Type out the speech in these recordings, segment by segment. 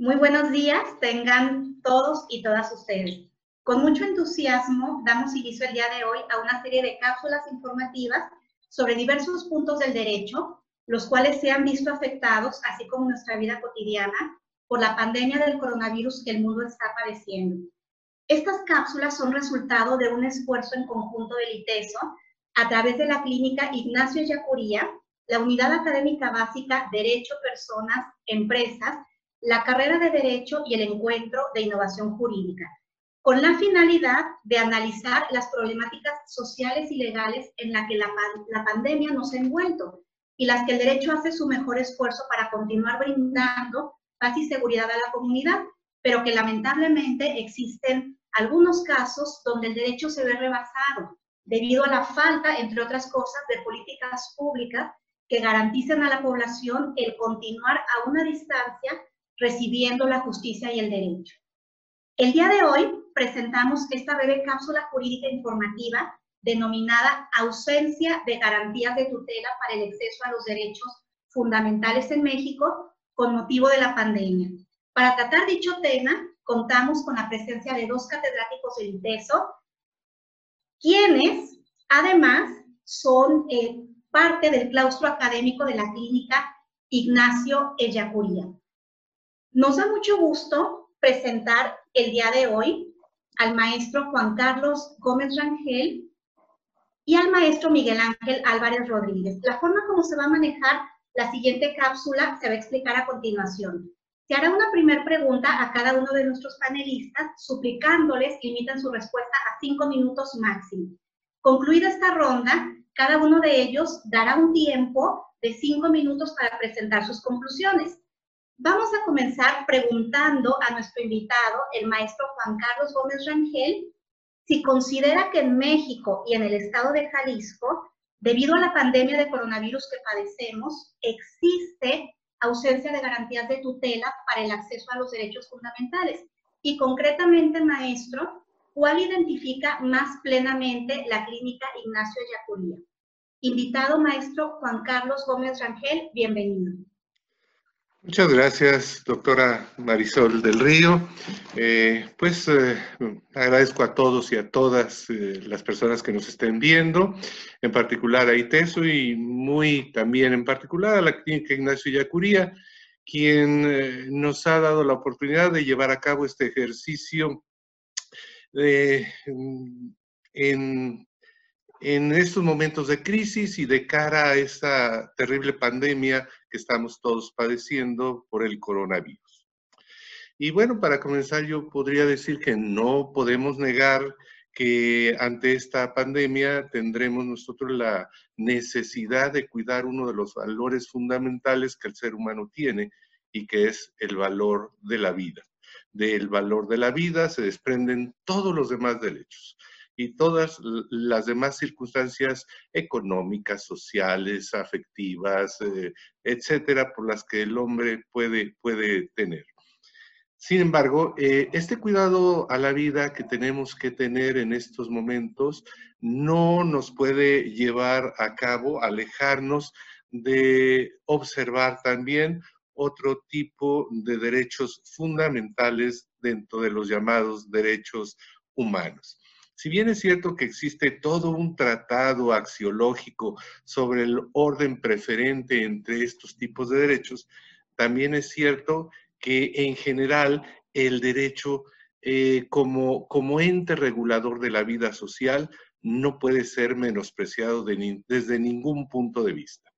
Muy buenos días, tengan todos y todas ustedes. Con mucho entusiasmo damos inicio el día de hoy a una serie de cápsulas informativas sobre diversos puntos del derecho, los cuales se han visto afectados, así como nuestra vida cotidiana, por la pandemia del coronavirus que el mundo está padeciendo. Estas cápsulas son resultado de un esfuerzo en conjunto del ITESO a través de la clínica Ignacio Yacuría, la Unidad Académica Básica Derecho, Personas, Empresas la carrera de Derecho y el encuentro de innovación jurídica, con la finalidad de analizar las problemáticas sociales y legales en las que la, la pandemia nos ha envuelto y las que el derecho hace su mejor esfuerzo para continuar brindando paz y seguridad a la comunidad, pero que lamentablemente existen algunos casos donde el derecho se ve rebasado debido a la falta, entre otras cosas, de políticas públicas que garanticen a la población el continuar a una distancia recibiendo la justicia y el derecho. El día de hoy presentamos esta breve cápsula jurídica informativa denominada Ausencia de garantías de tutela para el acceso a los derechos fundamentales en México con motivo de la pandemia. Para tratar dicho tema, contamos con la presencia de dos catedráticos del ITESO, quienes además son eh, parte del claustro académico de la clínica Ignacio Ellacuría. Nos da mucho gusto presentar el día de hoy al maestro Juan Carlos Gómez Rangel y al maestro Miguel Ángel Álvarez Rodríguez. La forma como se va a manejar la siguiente cápsula se va a explicar a continuación. Se hará una primera pregunta a cada uno de nuestros panelistas, suplicándoles que limiten su respuesta a cinco minutos máximo. Concluida esta ronda, cada uno de ellos dará un tiempo de cinco minutos para presentar sus conclusiones. Vamos a comenzar preguntando a nuestro invitado, el maestro Juan Carlos Gómez Rangel, si considera que en México y en el estado de Jalisco, debido a la pandemia de coronavirus que padecemos, existe ausencia de garantías de tutela para el acceso a los derechos fundamentales. Y concretamente, maestro, ¿cuál identifica más plenamente la clínica Ignacio Yacuría? Invitado maestro Juan Carlos Gómez Rangel, bienvenido. Muchas gracias, doctora Marisol del Río. Eh, pues eh, agradezco a todos y a todas eh, las personas que nos estén viendo, en particular a ITESO y muy también en particular a la clínica Ignacio Yacuría, quien nos ha dado la oportunidad de llevar a cabo este ejercicio en en estos momentos de crisis y de cara a esta terrible pandemia que estamos todos padeciendo por el coronavirus. Y bueno, para comenzar yo podría decir que no podemos negar que ante esta pandemia tendremos nosotros la necesidad de cuidar uno de los valores fundamentales que el ser humano tiene y que es el valor de la vida. Del valor de la vida se desprenden todos los demás derechos y todas las demás circunstancias económicas, sociales, afectivas, eh, etcétera, por las que el hombre puede, puede tener. Sin embargo, eh, este cuidado a la vida que tenemos que tener en estos momentos no nos puede llevar a cabo, alejarnos de observar también otro tipo de derechos fundamentales dentro de los llamados derechos humanos. Si bien es cierto que existe todo un tratado axiológico sobre el orden preferente entre estos tipos de derechos, también es cierto que en general el derecho eh, como, como ente regulador de la vida social no puede ser menospreciado desde ningún punto de vista.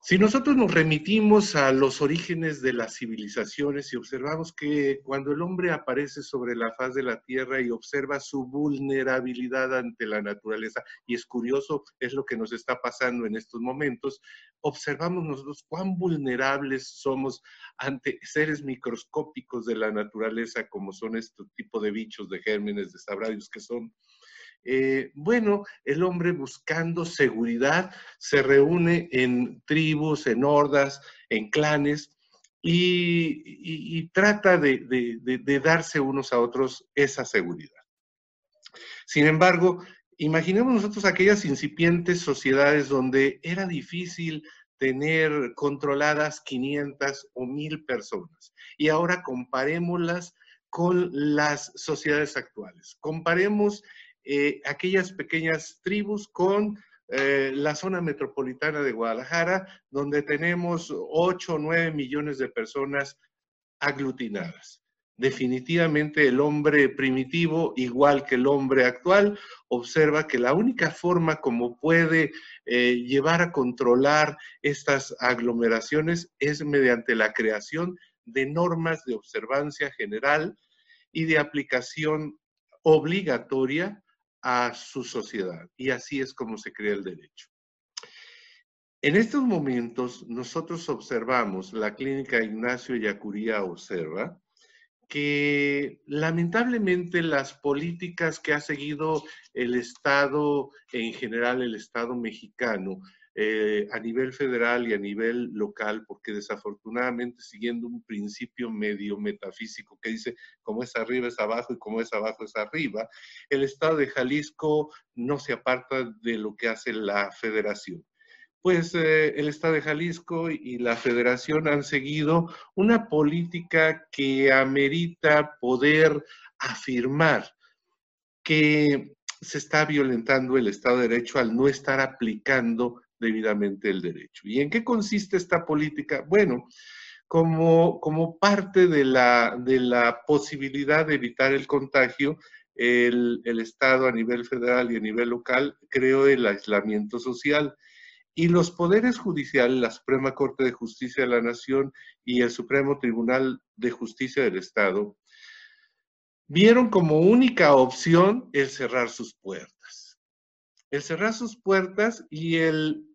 Si nosotros nos remitimos a los orígenes de las civilizaciones y observamos que cuando el hombre aparece sobre la faz de la tierra y observa su vulnerabilidad ante la naturaleza, y es curioso, es lo que nos está pasando en estos momentos, observamos nosotros cuán vulnerables somos ante seres microscópicos de la naturaleza, como son este tipo de bichos, de gérmenes, de sabradios que son eh, bueno, el hombre buscando seguridad se reúne en tribus, en hordas, en clanes y, trata de, darse unos a otros esa seguridad. Sin embargo, imaginemos nosotros aquellas incipientes sociedades donde era difícil tener controladas 500 o 1000 personas. Y ahora comparémoslas con las sociedades actuales. Comparemos eh, aquellas pequeñas tribus con eh, la zona metropolitana de Guadalajara, donde tenemos 8 o 9 millones de personas aglutinadas. Definitivamente el hombre primitivo, igual que el hombre actual, observa que la única forma como puede eh, llevar a controlar estas aglomeraciones es mediante la creación de normas de observancia general y de aplicación obligatoria a su sociedad. Y así es como se crea el derecho. En estos momentos, nosotros observamos, la clínica Ignacio Yacuría observa, que lamentablemente las políticas que ha seguido el Estado, en general el Estado mexicano, eh, a nivel federal y a nivel local, porque desafortunadamente siguiendo un principio medio metafísico que dice como es arriba es abajo y como es abajo es arriba, el Estado de Jalisco no se aparta de lo que hace la federación. Pues eh, el Estado de Jalisco y la Federación han seguido una política que amerita poder afirmar que se está violentando el Estado de Derecho al no estar aplicando debidamente el derecho. ¿Y en qué consiste esta política? Bueno, como, como parte de la, de la posibilidad de evitar el contagio, el, el, Estado a nivel federal y a nivel local creó el aislamiento social. Y los poderes judiciales, la Suprema Corte de Justicia de la Nación y el Supremo Tribunal de Justicia del Estado, vieron como única opción el cerrar sus puertas. El cerrar sus puertas y el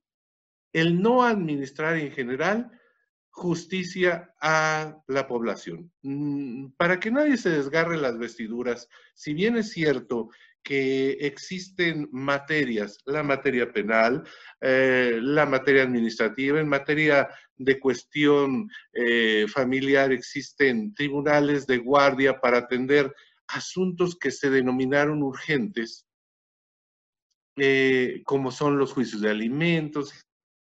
el no administrar en general justicia a la población. Mm, para que nadie se desgarre las vestiduras, si bien es cierto que existen materias, la materia penal, eh, la materia administrativa, en materia de cuestión eh, familiar existen tribunales de guardia para atender asuntos que se denominaron urgentes, eh, como son los juicios de alimentos,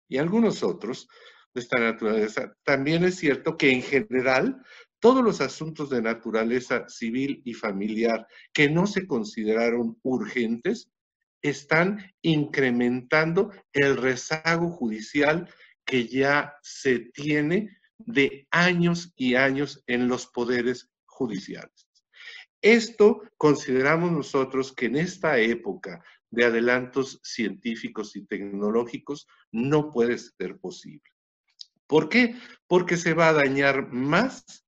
y algunos otros de esta naturaleza, también es cierto que en general todos los asuntos de naturaleza civil y familiar que no se consideraron urgentes están incrementando el rezago judicial que ya se tiene de años y años en los poderes judiciales. Esto consideramos nosotros que en esta época de adelantos científicos y tecnológicos no puede ser posible. ¿Por qué? Porque se va a dañar más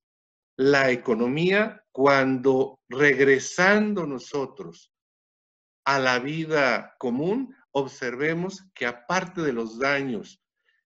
la economía cuando regresando nosotros a la vida común, observemos que aparte de los daños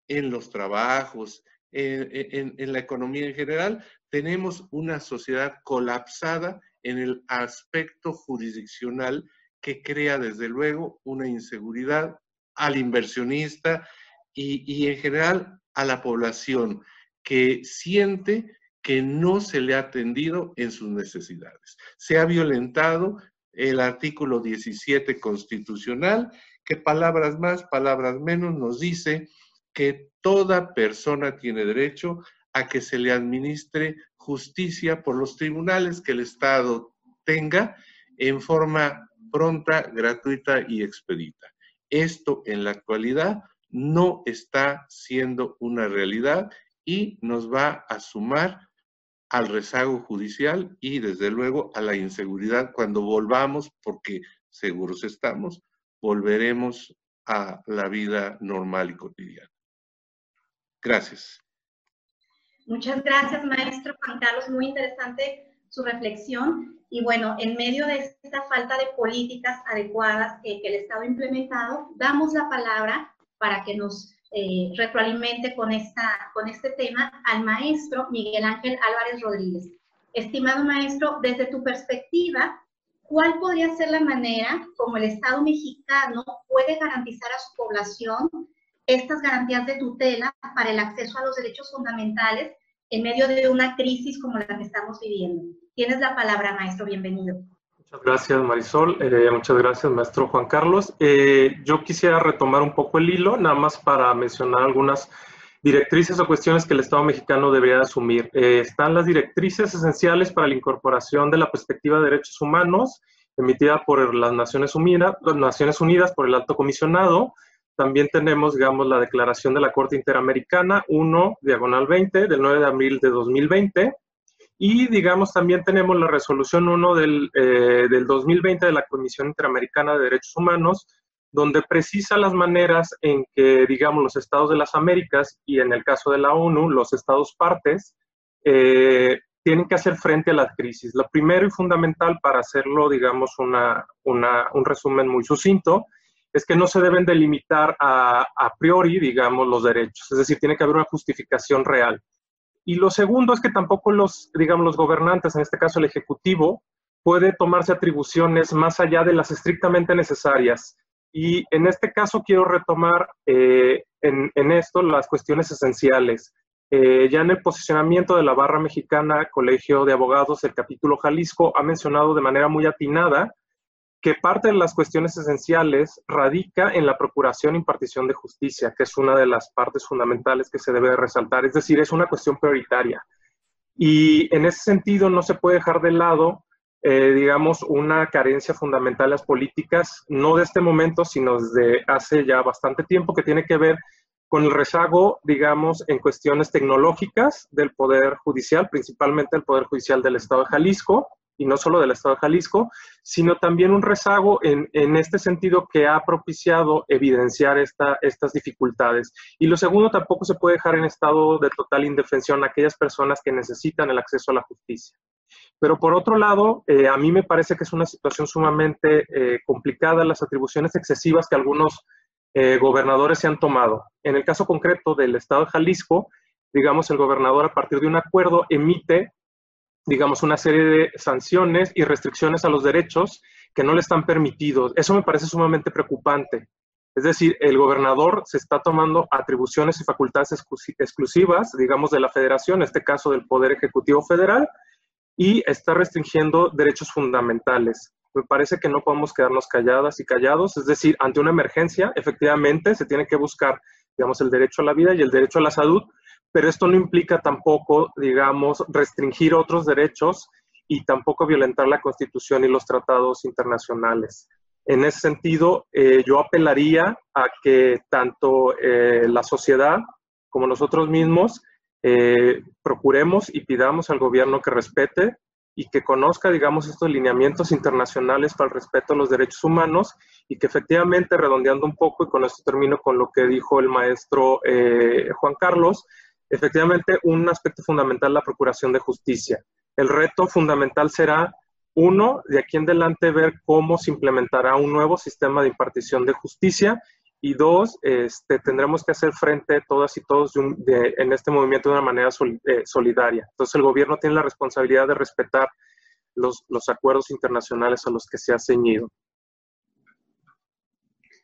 en los trabajos, en, la economía en general, tenemos una sociedad colapsada en el aspecto jurisdiccional que crea desde luego una inseguridad al inversionista y, en general a la población que siente que no se le ha atendido en sus necesidades. Se ha violentado el artículo 17 constitucional, que palabras más, palabras menos nos dice que toda persona tiene derecho a que se le administre justicia por los tribunales que el Estado tenga en forma pronta, gratuita y expedita. Esto en la actualidad no está siendo una realidad y nos va a sumar al rezago judicial y desde luego a la inseguridad cuando volvamos, porque seguros estamos, volveremos a la vida normal y cotidiana. Gracias. Muchas gracias, maestro Juan Carlos. Muy interesante su reflexión. Y bueno, en medio de esta falta de políticas adecuadas que, el Estado ha implementado, damos la palabra para que nos eh, retroalimente con, esta, con este tema al maestro Miguel Ángel Álvarez Rodríguez. Estimado maestro, desde tu perspectiva, ¿cuál podría ser la manera como el Estado mexicano puede garantizar a su población estas garantías de tutela para el acceso a los derechos fundamentales en medio de una crisis como la que estamos viviendo? Tienes la palabra, maestro, bienvenido. Muchas gracias, Marisol. Eh, muchas gracias, maestro Juan Carlos. Eh, yo quisiera retomar un poco el hilo, nada más para mencionar algunas directrices o cuestiones que el Estado mexicano debería asumir. Eh, están las directrices esenciales para la incorporación de la perspectiva de derechos humanos, emitida por las Naciones Unidas, las Naciones Unidas por el Alto Comisionado. También tenemos, digamos, la Declaración de la Corte Interamericana 1, diagonal 20, del 9 de abril de 2020. Y, digamos, también tenemos la Resolución 1 del, eh, del 2020 de la Comisión Interamericana de Derechos Humanos, donde precisa las maneras en que, digamos, los estados de las Américas y en el caso de la ONU, los estados partes, eh, tienen que hacer frente a la crisis. Lo primero y fundamental para hacerlo, digamos, una, un resumen muy sucinto, es que no se deben delimitar a, a priori, digamos, los derechos. Es decir, tiene que haber una justificación real. Y lo segundo es que tampoco los, digamos, los gobernantes, en este caso el Ejecutivo, puede tomarse atribuciones más allá de las estrictamente necesarias. Y en este caso quiero retomar eh, en, esto las cuestiones esenciales. Eh, ya en el posicionamiento de la barra mexicana Colegio de Abogados, el capítulo Jalisco ha mencionado de manera muy atinada que parte de las cuestiones esenciales radica en la procuración e impartición de justicia, que es una de las partes fundamentales que se debe resaltar. Es decir, es una cuestión prioritaria. Y en ese sentido no se puede dejar de lado eh, digamos, una carencia fundamental en las políticas, no de este momento, sino desde hace ya bastante tiempo, que tiene que ver con el rezago, digamos, en cuestiones tecnológicas del Poder Judicial, principalmente el Poder Judicial del Estado de Jalisco, y no solo del Estado de Jalisco, sino también un rezago en, en este sentido que ha propiciado evidenciar esta, estas dificultades. Y lo segundo, tampoco se puede dejar en estado de total indefensión a aquellas personas que necesitan el acceso a la justicia. Pero por otro lado, eh, a mí me parece que es una situación sumamente eh, complicada las atribuciones excesivas que algunos eh, gobernadores se han tomado. En el caso concreto del estado de Jalisco, digamos, el gobernador a partir de un acuerdo emite, digamos, una serie de sanciones y restricciones a los derechos que no le están permitidos. Eso me parece sumamente preocupante. Es decir, el gobernador se está tomando atribuciones y facultades exclusivas, digamos, de la federación, en este caso del Poder Ejecutivo Federal, y está restringiendo derechos fundamentales. Me parece que no podemos quedarnos calladas y callados, es decir, ante una emergencia, efectivamente, se tiene que buscar, digamos, el derecho a la vida y el derecho a la salud, pero esto no implica tampoco, digamos, restringir otros derechos y tampoco violentar la Constitución y los tratados internacionales. En ese sentido, eh, yo apelaría a que tanto eh, la sociedad como nosotros mismos eh, procuremos y pidamos al gobierno que respete y que conozca, digamos, estos lineamientos internacionales para el respeto a los derechos humanos y que efectivamente, redondeando un poco, y con esto termino con lo que dijo el maestro Juan Carlos, efectivamente un aspecto fundamental la procuración de justicia. El reto fundamental será, uno, de aquí en adelante ver cómo se implementará un nuevo sistema de impartición de justicia y dos, este, tendremos que hacer frente todas y todos en este movimiento de una manera eh, solidaria. Entonces el gobierno tiene la responsabilidad de respetar los, acuerdos internacionales a los que se ha ceñido.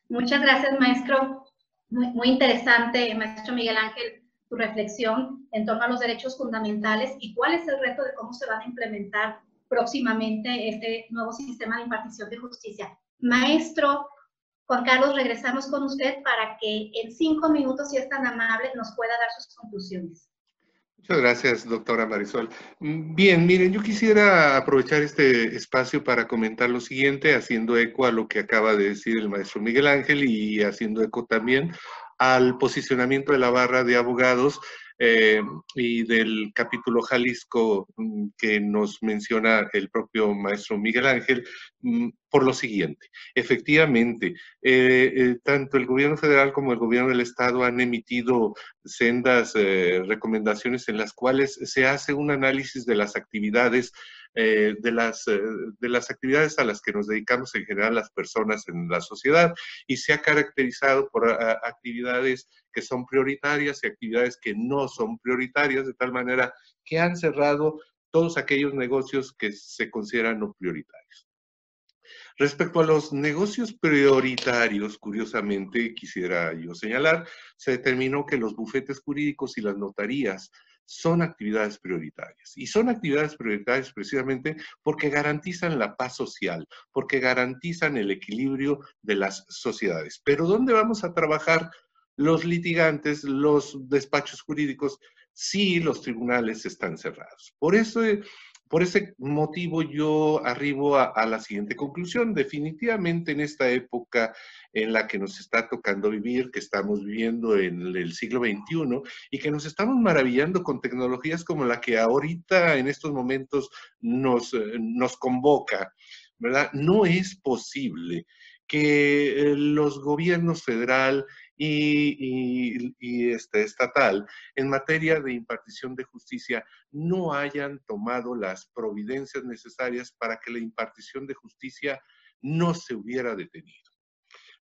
Muchas gracias, maestro. Muy interesante, maestro Miguel Ángel, tu reflexión en torno a los derechos fundamentales y cuál es el reto de cómo se van a implementar próximamente este nuevo sistema de impartición de justicia. Maestro, Juan Carlos, regresamos con usted para que en cinco minutos, si es tan amable, nos pueda dar sus conclusiones. Muchas gracias, doctora Marisol. Bien, miren, yo quisiera aprovechar este espacio para comentar lo siguiente, haciendo eco a lo que acaba de decir el maestro Miguel Ángel y haciendo eco también al posicionamiento de la barra de abogados eh, y del capítulo Jalisco mm, que nos menciona el propio maestro Miguel Ángel mm, por lo siguiente. Efectivamente, eh, eh, tanto el gobierno federal como el gobierno del estado han emitido sendas recomendaciones en las cuales se hace un análisis de las actividades de, las, de las actividades a las que nos dedicamos en general las personas en la sociedad y se ha caracterizado por actividades que son prioritarias y actividades que no son prioritarias, de tal manera que han cerrado todos aquellos negocios que se consideran no prioritarios. Respecto a los negocios prioritarios, curiosamente, quisiera yo señalar, se determinó que los bufetes jurídicos y las notarías son actividades prioritarias. Y son actividades prioritarias precisamente porque garantizan la paz social, porque garantizan el equilibrio de las sociedades. Pero ¿dónde vamos a trabajar los litigantes, los despachos jurídicos, si los tribunales están cerrados. Por eso, por ese motivo yo arribo a, la siguiente conclusión. Definitivamente en esta época en la que nos está tocando vivir, que estamos viviendo en el siglo XXI y que nos estamos maravillando con tecnologías como la que ahorita en estos momentos nos, nos convoca, ¿verdad? No es posible que eh, los gobiernos federal y, estatal en materia de impartición de justicia no hayan tomado las providencias necesarias para que la impartición de justicia no se hubiera detenido.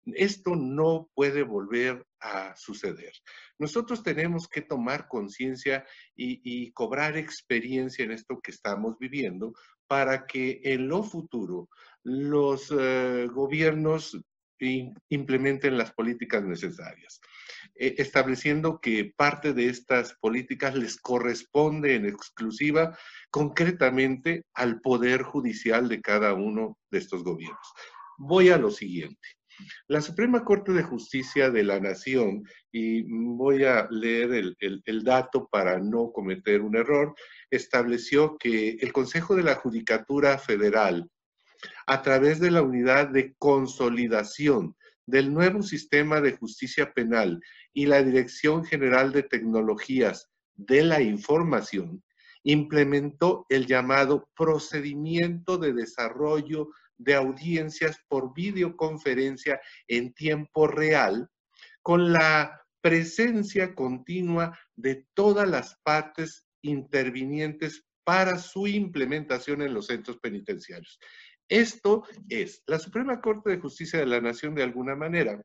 Esto no puede volver a suceder. Nosotros tenemos que tomar conciencia y, cobrar experiencia en esto que estamos viviendo para que en lo futuro los eh, gobiernos implementen las políticas necesarias, estableciendo que parte de estas políticas les corresponde en exclusiva concretamente al poder judicial de cada uno de estos gobiernos. Voy a lo siguiente. La Suprema Corte de Justicia de la Nación, y voy a leer el, el, dato para no cometer un error, estableció que el Consejo de la Judicatura Federal a través de la unidad de consolidación del nuevo sistema de justicia penal y la Dirección General de Tecnologías de la Información, implementó el llamado procedimiento de desarrollo de audiencias por videoconferencia en tiempo real, con la presencia continua de todas las partes intervinientes para su implementación en los centros penitenciarios. Esto es, la Suprema Corte de Justicia de la Nación de alguna manera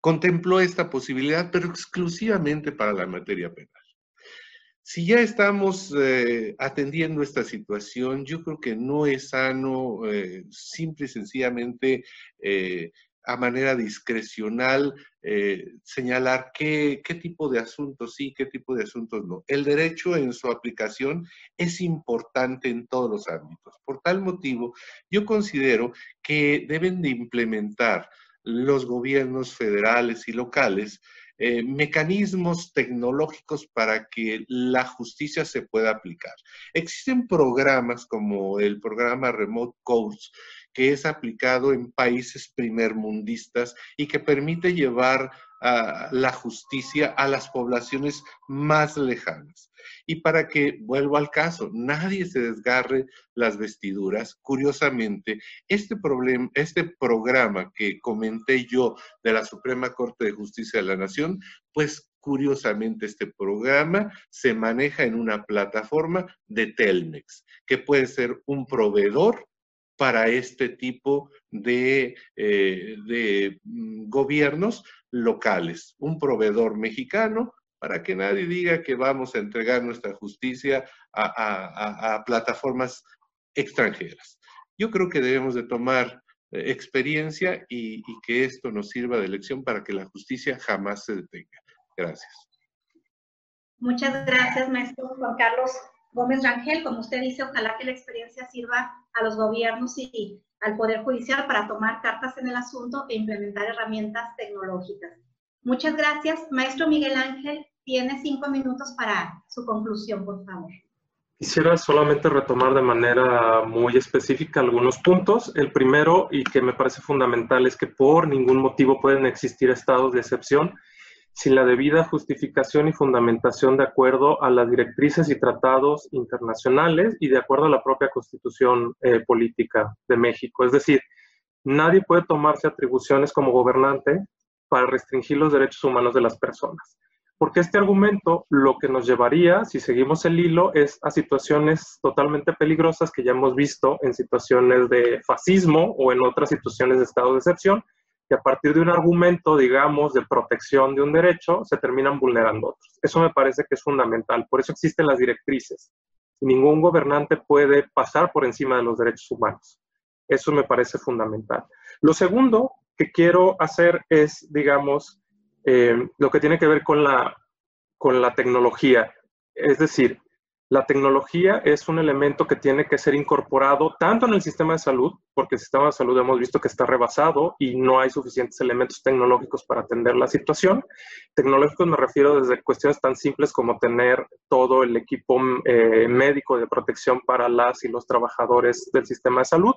contempló esta posibilidad, pero exclusivamente para la materia penal. Si ya estamos eh, atendiendo esta situación, yo creo que no es sano eh, simple y sencillamente eh, a manera discrecional eh, señalar qué, qué, tipo de asuntos sí, qué tipo de asuntos no. El derecho en su aplicación es importante en todos los ámbitos. Por tal motivo, yo considero que deben de implementar los gobiernos federales y locales eh, mecanismos tecnológicos para que la justicia se pueda aplicar. Existen programas como el programa Remote Courts que es aplicado en países primermundistas y que permite llevar la justicia a las poblaciones más lejanas. Y para que, vuelvo al caso, nadie se desgarre las vestiduras, curiosamente, este, problema, este programa que comenté yo de la Suprema Corte de Justicia de la Nación, pues curiosamente este programa se maneja en una plataforma de Telmex, que puede ser un proveedor para este tipo de, eh, mm, gobiernos locales. Un proveedor mexicano para que nadie diga que vamos a entregar nuestra justicia a, plataformas extranjeras. Yo creo que debemos de tomar eh, experiencia y, y, que esto nos sirva de lección para que la justicia jamás se detenga. Gracias. Muchas gracias, maestro Juan Carlos. Gómez Rangel, como usted dice, ojalá que la experiencia sirva a los gobiernos y al Poder Judicial para tomar cartas en el asunto e implementar herramientas tecnológicas. Muchas gracias. Maestro Miguel Ángel, tiene cinco minutos para su conclusión, por favor. Quisiera solamente retomar de manera muy específica algunos puntos. El primero, y que me parece fundamental, es que por ningún motivo pueden existir estados de excepción sin la debida justificación y fundamentación de acuerdo a las directrices y tratados internacionales y de acuerdo a la propia constitución eh, política de México. Es decir, nadie puede tomarse atribuciones como gobernante para restringir los derechos humanos de las personas. Porque este argumento lo que nos llevaría, si seguimos el hilo, es a situaciones totalmente peligrosas que ya hemos visto en situaciones de fascismo o en otras situaciones de estado de excepción, que a partir de un argumento, digamos, de protección de un derecho, se terminan vulnerando otros. Eso me parece que es fundamental. Por eso existen las directrices. Ningún gobernante puede pasar por encima de los derechos humanos. Eso me parece fundamental. Lo segundo que quiero hacer es, digamos, eh, lo que tiene que ver con la, con la tecnología. Es decir, la tecnología es un elemento que tiene que ser incorporado tanto en el sistema de salud, porque el sistema de salud hemos visto que está rebasado y no hay suficientes elementos tecnológicos para atender la situación. Tecnológicos me refiero desde cuestiones tan simples como tener todo el equipo eh, médico de protección para las y los trabajadores del sistema de salud,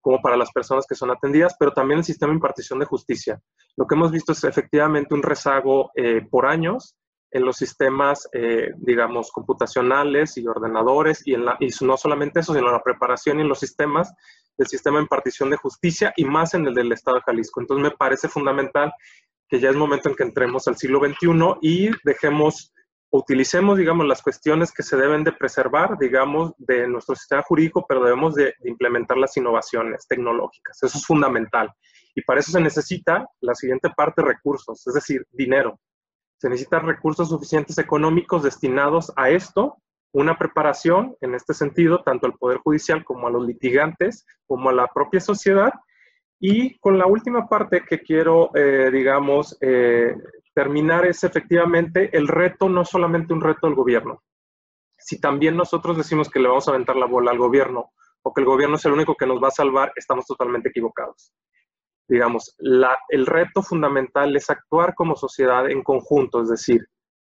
como para las personas que son atendidas, pero también el sistema de impartición de justicia. Lo que hemos visto es efectivamente un rezago eh, por años en los sistemas, eh, digamos, computacionales y ordenadores, y, en la, y no solamente eso, sino en la preparación y en los sistemas del sistema de impartición de justicia y más en el del Estado de Jalisco. Entonces me parece fundamental que ya es momento en que entremos al siglo XXI y dejemos, utilicemos, digamos, las cuestiones que se deben de preservar, digamos, de nuestro sistema jurídico, pero debemos de, de implementar las innovaciones tecnológicas. Eso es fundamental. Y para eso se necesita la siguiente parte, recursos, es decir, dinero se necesitan recursos suficientes económicos destinados a esto, una preparación en este sentido, tanto al Poder Judicial como a los litigantes, como a la propia sociedad. Y con la última parte que quiero, eh, digamos, eh, terminar es efectivamente el reto, no solamente un reto del gobierno. Si también nosotros decimos que le vamos a aventar la bola al gobierno o que el gobierno es el único que nos va a salvar, estamos totalmente equivocados digamos, el reto fundamental es actuar como sociedad en conjunto, es decir,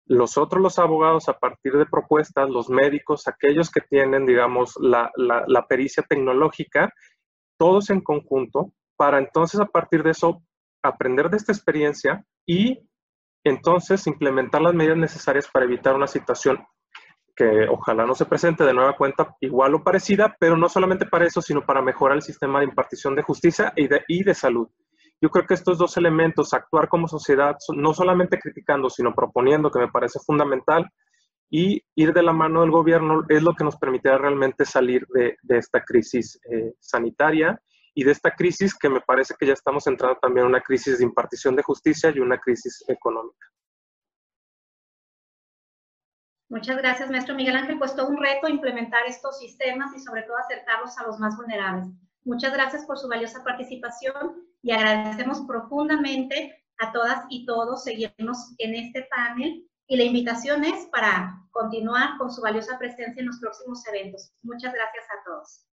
nosotros los abogados a partir de propuestas, los médicos, aquellos que tienen, digamos, la, la pericia tecnológica, todos en conjunto, para entonces a partir de eso aprender de esta experiencia y entonces implementar las medidas necesarias para evitar una situación que ojalá no se presente de nueva cuenta igual o parecida, pero no solamente para eso, sino para mejorar el sistema de impartición de justicia y de, y de salud. Yo creo que estos dos elementos, actuar como sociedad, no solamente criticando, sino proponiendo, que me parece fundamental, y ir de la mano del gobierno es lo que nos permitirá realmente salir de, de esta crisis eh, sanitaria y de esta crisis que me parece que ya estamos entrando también en una crisis de impartición de justicia y una crisis económica. Muchas gracias, maestro Miguel Ángel. Pues todo un reto implementar estos sistemas y sobre todo acercarlos a los más vulnerables. Muchas gracias por su valiosa participación y agradecemos profundamente a todas y todos seguirnos en este panel y la invitación es para continuar con su valiosa presencia en los próximos eventos. Muchas gracias a todos.